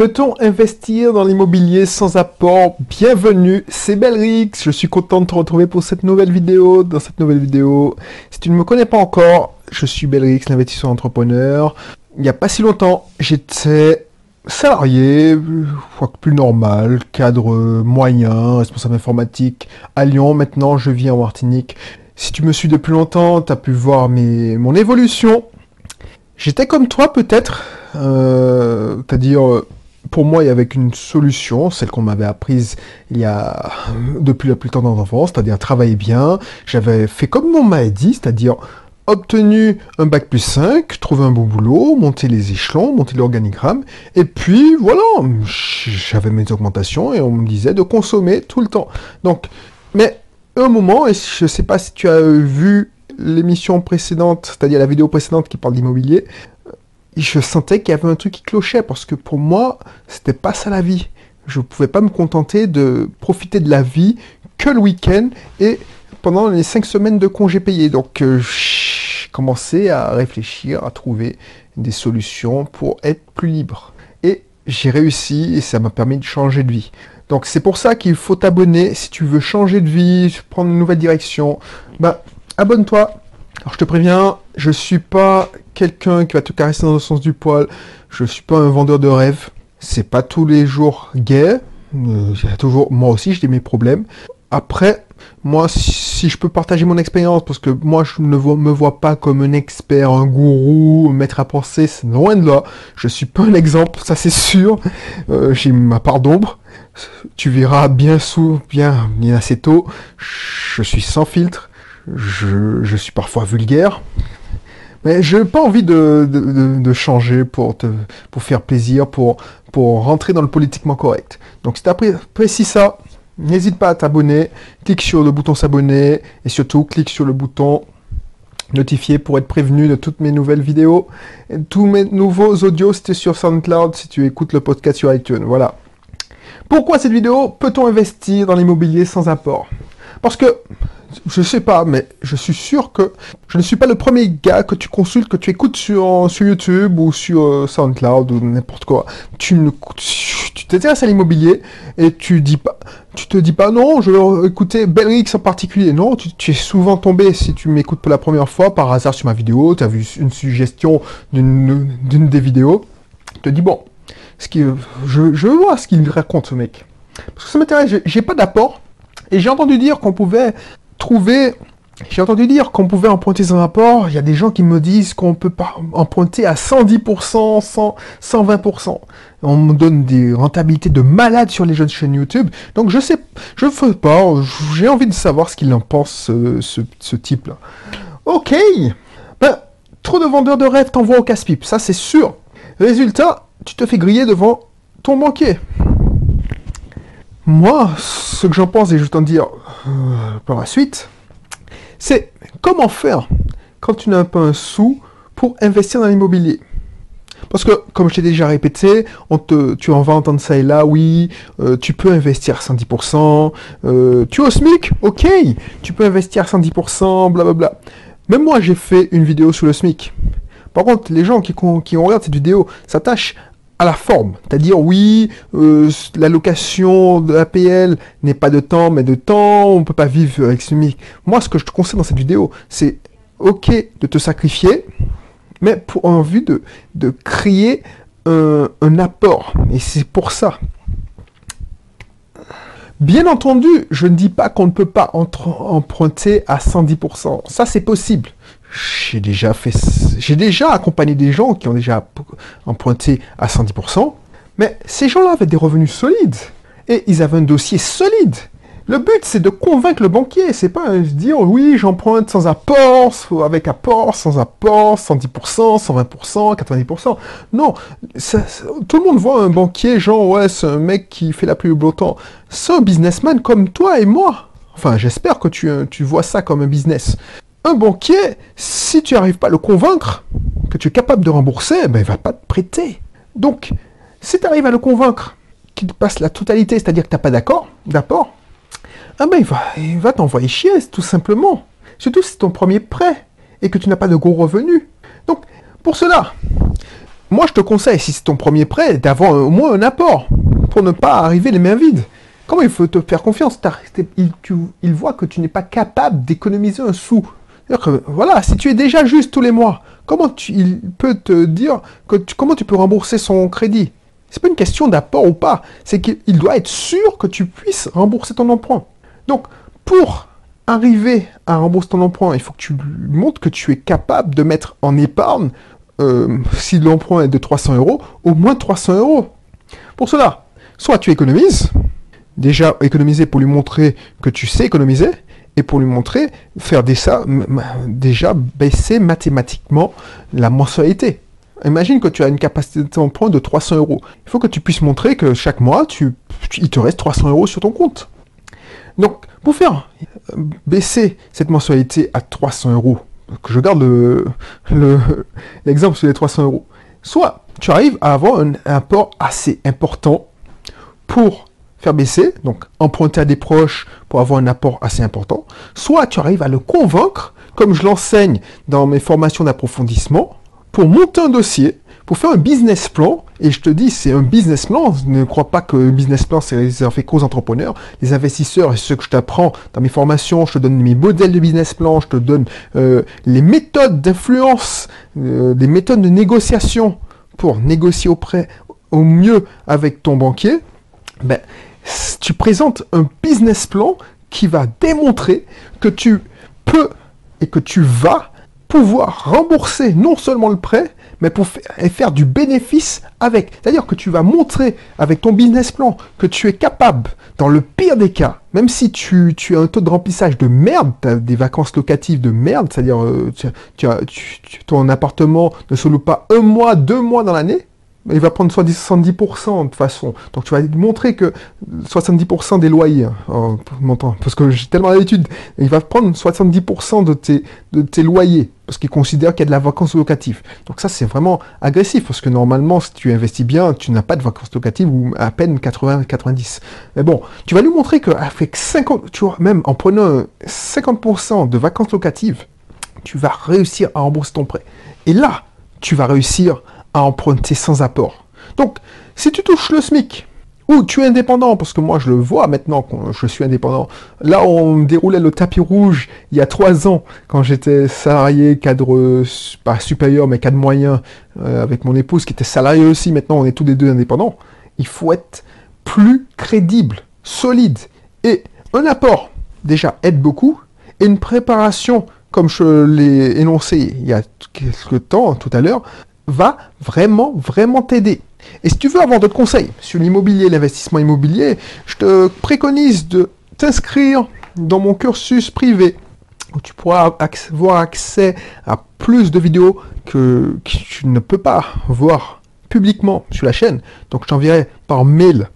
Peut-on investir dans l'immobilier sans apport? Bienvenue, c'est Belrix. Je suis content de te retrouver pour cette nouvelle vidéo. Dans cette nouvelle vidéo, si tu ne me connais pas encore, je suis Belrix, l'investisseur entrepreneur. Il n'y a pas si longtemps, j'étais salarié, quoi plus normal, cadre moyen, responsable informatique à Lyon. Maintenant, je vis en Martinique. Si tu me suis depuis longtemps, tu as pu voir mes, mon évolution. J'étais comme toi peut-être, euh, c'est-à-dire pour moi, il y avait une solution, celle qu'on m'avait apprise il y a depuis la plus tendre enfance, c'est-à-dire travailler bien. J'avais fait comme on m'avait dit, c'est-à-dire obtenu un bac plus 5, trouver un bon boulot, monter les échelons, monter l'organigramme, et puis voilà, j'avais mes augmentations et on me disait de consommer tout le temps. Donc, mais un moment, et je ne sais pas si tu as vu l'émission précédente, c'est-à-dire la vidéo précédente qui parle d'immobilier, je sentais qu'il y avait un truc qui clochait parce que pour moi, c'était pas ça la vie. Je pouvais pas me contenter de profiter de la vie que le week-end et pendant les cinq semaines de congés payés. Donc, euh, j'ai commencé à réfléchir, à trouver des solutions pour être plus libre. Et j'ai réussi et ça m'a permis de changer de vie. Donc, c'est pour ça qu'il faut t'abonner si tu veux changer de vie, prendre une nouvelle direction. Bah, abonne-toi. Alors, je te préviens, je suis pas quelqu'un qui va te caresser dans le sens du poil. Je suis pas un vendeur de rêves. C'est pas tous les jours gay. Euh, toujours, moi aussi, j'ai mes problèmes. Après, moi, si je peux partager mon expérience, parce que moi, je ne me vois pas comme un expert, un gourou, maître à penser, c'est loin de là. Je suis pas un exemple, ça c'est sûr. Euh, j'ai ma part d'ombre. Tu verras bien sous, bien assez tôt. Je suis sans filtre. Je, je suis parfois vulgaire. Mais je n'ai pas envie de, changer pour, te, pour faire plaisir, pour, pour rentrer dans le politiquement correct. Donc si tu apprécies ça, n'hésite pas à t'abonner, clique sur le bouton s'abonner et surtout clique sur le bouton notifier pour être prévenu de toutes mes nouvelles vidéos. Et tous mes nouveaux audios, c'était sur SoundCloud si tu écoutes le podcast sur iTunes. Voilà. Pourquoi cette vidéo Peut-on investir dans l'immobilier sans apport Parce que je sais pas, mais je suis sûr que je ne suis pas le premier gars que tu consultes, que tu écoutes sur, sur YouTube ou sur euh, SoundCloud ou n'importe quoi. Tu ne, tu t'intéresses à l'immobilier et tu dis pas, tu te dis pas non, je vais écouter Belrix en particulier. Non, tu, es souvent tombé si tu m'écoutes pour la première fois par hasard sur ma vidéo, tu as vu une suggestion d'une, des vidéos. Tu te dis bon, ce qui, je, je veux voir ce qu'il raconte ce mec. Parce que ça m'intéresse, j'ai pas d'apport. Et j'ai entendu dire qu'on pouvait trouver j'ai entendu dire qu'on pouvait emprunter un rapport. Il y a des gens qui me disent qu'on peut pas emprunter à 110%, 100, 120%. On me donne des rentabilités de malade sur les jeunes chaînes YouTube. Donc je sais, je fais pas. J'ai envie de savoir ce qu'il en pense, ce, ce, type-là. Ok. Ben, trop de vendeurs de rêves t'envoient au casse-pipe. Ça, c'est sûr. Résultat, tu te fais griller devant ton banquier. Moi, ce que j'en pense, et je vais t'en dire euh, par la suite, c'est comment faire quand tu n'as pas un sou pour investir dans l'immobilier. Parce que, comme je t'ai déjà répété, on te, tu en vas entendre ça et là, oui, euh, tu peux investir 110%, euh, tu es au SMIC, ok, tu peux investir 110%, blablabla. Même moi, j'ai fait une vidéo sur le SMIC. Par contre, les gens qui, qui regardent cette vidéo s'attachent à la forme. C'est-à-dire, oui, euh, la location de l'APL n'est pas de temps, mais de temps, on peut pas vivre avec ce SMIC. Moi, ce que je te conseille dans cette vidéo, c'est ok de te sacrifier, mais pour en vue de, de créer un, un apport. Et c'est pour ça. Bien entendu, je ne dis pas qu'on ne peut pas emprunter à 110%. Ça, c'est possible j'ai déjà fait, j'ai déjà accompagné des gens qui ont déjà emprunté à 110%, mais ces gens-là avaient des revenus solides et ils avaient un dossier solide. Le but, c'est de convaincre le banquier, c'est pas de dire oui, j'emprunte sans apport, avec apport, sans apport, 110%, 120%, 90%. Non, tout le monde voit un banquier, genre, ouais, c'est un mec qui fait la pluie au beau temps. C'est un businessman comme toi et moi. Enfin, j'espère que tu, tu vois ça comme un business un banquier, si tu n'arrives pas à le convaincre que tu es capable de rembourser, ben, il ne va pas te prêter. Donc, si tu arrives à le convaincre qu'il passe la totalité, c'est-à-dire que tu n'as pas d'accord, d'apport, ah ben, il va, il va t'envoyer chier, tout simplement. Surtout si c'est ton premier prêt et que tu n'as pas de gros revenus. Donc, pour cela, moi je te conseille, si c'est ton premier prêt, d'avoir au moins un apport pour ne pas arriver les mains vides. Comment il faut te faire confiance? Il, voit que tu n'es pas capable d'économiser un sou. Que, voilà, si tu es déjà juste tous les mois, comment il peut te dire comment tu peux rembourser son crédit? C'est pas une question d'apport ou pas, c'est qu'il doit être sûr que tu puisses rembourser ton emprunt. Donc, pour arriver à rembourser ton emprunt, il faut que tu montres que tu es capable de mettre en épargne, euh, si l'emprunt est de 300 euros, au moins 300 euros. Pour cela, soit tu économises, déjà économiser pour lui montrer que tu sais économiser, et pour lui montrer, faire des ça, déjà baisser mathématiquement la mensualité. Imagine que tu as une capacité d'emprunt de 300 euros. Il faut que tu puisses montrer que chaque mois, tu, il te reste 300 euros sur ton compte. Donc, pour faire baisser cette mensualité à 300 euros, que je garde l'exemple le, sur les 300 euros, soit tu arrives à avoir un apport assez important pour faire baisser, donc emprunter à des proches pour avoir un apport assez important, soit tu arrives à le convaincre, comme je l'enseigne dans mes formations d'approfondissement, pour monter un dossier, pour faire un business plan, et je te dis, c'est un business plan, ne crois pas que un business plan, c'est réservé qu'aux entrepreneurs, les investisseurs, et ce que je t'apprends dans mes formations, je te donne mes modèles de business plan, je te donne euh, les méthodes d'influence, euh, les méthodes de négociation pour négocier auprès, au mieux avec ton banquier, ben, tu présentes un business plan qui va démontrer que tu peux et que tu vas pouvoir rembourser non seulement le prêt, mais pour faire du bénéfice avec. C'est-à-dire que tu vas montrer avec ton business plan que tu es capable, dans le pire des cas, même si tu, as un taux de remplissage de merde, tu as des vacances locatives de merde, c'est-à-dire euh, ton appartement ne se loue pas un mois, deux mois dans l'année, il va prendre 70% de façon. Donc tu vas montrer que 70% des loyers, hein, parce que j'ai tellement d'habitude, il va prendre 70% de tes, de tes loyers, parce qu'il considère qu'il y a de la vacance locative. Donc ça c'est vraiment agressif, parce que normalement si tu investis bien, tu n'as pas de vacances locatives ou à peine 80-90. Mais bon, tu vas lui montrer qu'avec 50, tu vois, même en prenant 50% de vacances locatives, tu vas réussir à rembourser ton prêt. Et là, tu vas réussir à emprunter sans apport. Donc, si tu touches le SMIC, ou tu es indépendant, parce que moi je le vois maintenant quand je suis indépendant. Là, on déroulait le tapis rouge il y a trois ans, quand j'étais salarié, cadre, pas supérieur, mais cadre moyen, euh, avec mon épouse qui était salarié aussi. Maintenant, on est tous les deux indépendants. Il faut être plus crédible, solide. Et un apport, déjà, aide beaucoup. Et une préparation, comme je l'ai énoncé il y a quelques temps, tout à l'heure, va vraiment, vraiment t'aider. Et si tu veux avoir d'autres conseils sur l'immobilier, l'investissement immobilier, je te préconise de t'inscrire dans mon cursus privé où tu pourras avoir accès à plus de vidéos que, tu ne peux pas voir publiquement sur la chaîne. Donc je t'enverrai par mail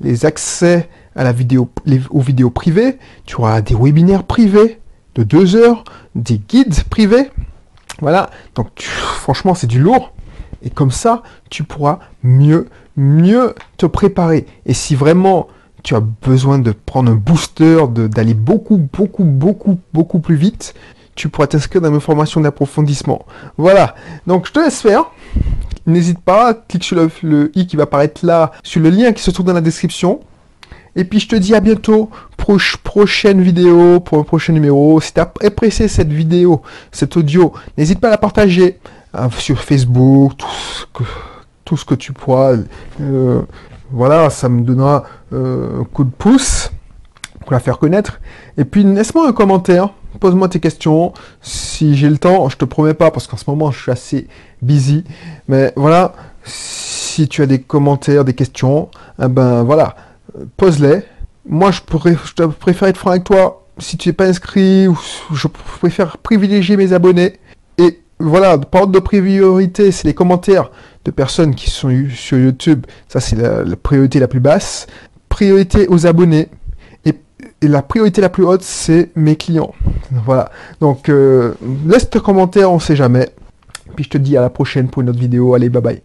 les accès à la vidéo, aux vidéos privées. Tu auras des webinaires privés de deux heures, des guides privés voilà, donc franchement c'est du lourd. Et comme ça, tu pourras mieux, mieux te préparer. Et si vraiment tu as besoin de prendre un booster, d'aller beaucoup, beaucoup, beaucoup, beaucoup plus vite, tu pourras t'inscrire dans mes formations d'approfondissement. Voilà, donc je te laisse faire. N'hésite pas, clique sur le, i qui va apparaître là, sur le lien qui se trouve dans la description. Et puis je te dis à bientôt pour prochaine vidéo, pour un prochain numéro. Si tu as apprécié cette vidéo, cet audio, n'hésite pas à la partager hein, sur Facebook, tout ce que, tu pourras. Euh, voilà, ça me donnera euh, un coup de pouce pour la faire connaître. Et puis laisse-moi un commentaire, pose-moi tes questions. Si j'ai le temps, je te promets pas parce qu'en ce moment je suis assez busy. Mais voilà, si tu as des commentaires, des questions, eh ben voilà pose-les. Moi, je, pourrais, je préfère être franc avec toi. Si tu n'es pas inscrit, je préfère privilégier mes abonnés. Et voilà, par ordre de priorité, c'est les commentaires de personnes qui sont sur YouTube. Ça, c'est la, priorité la plus basse. Priorité aux abonnés. Et, la priorité la plus haute, c'est mes clients. Voilà. Donc, euh, laisse tes commentaires, on sait jamais. Puis je te dis à la prochaine pour une autre vidéo. Allez, bye bye.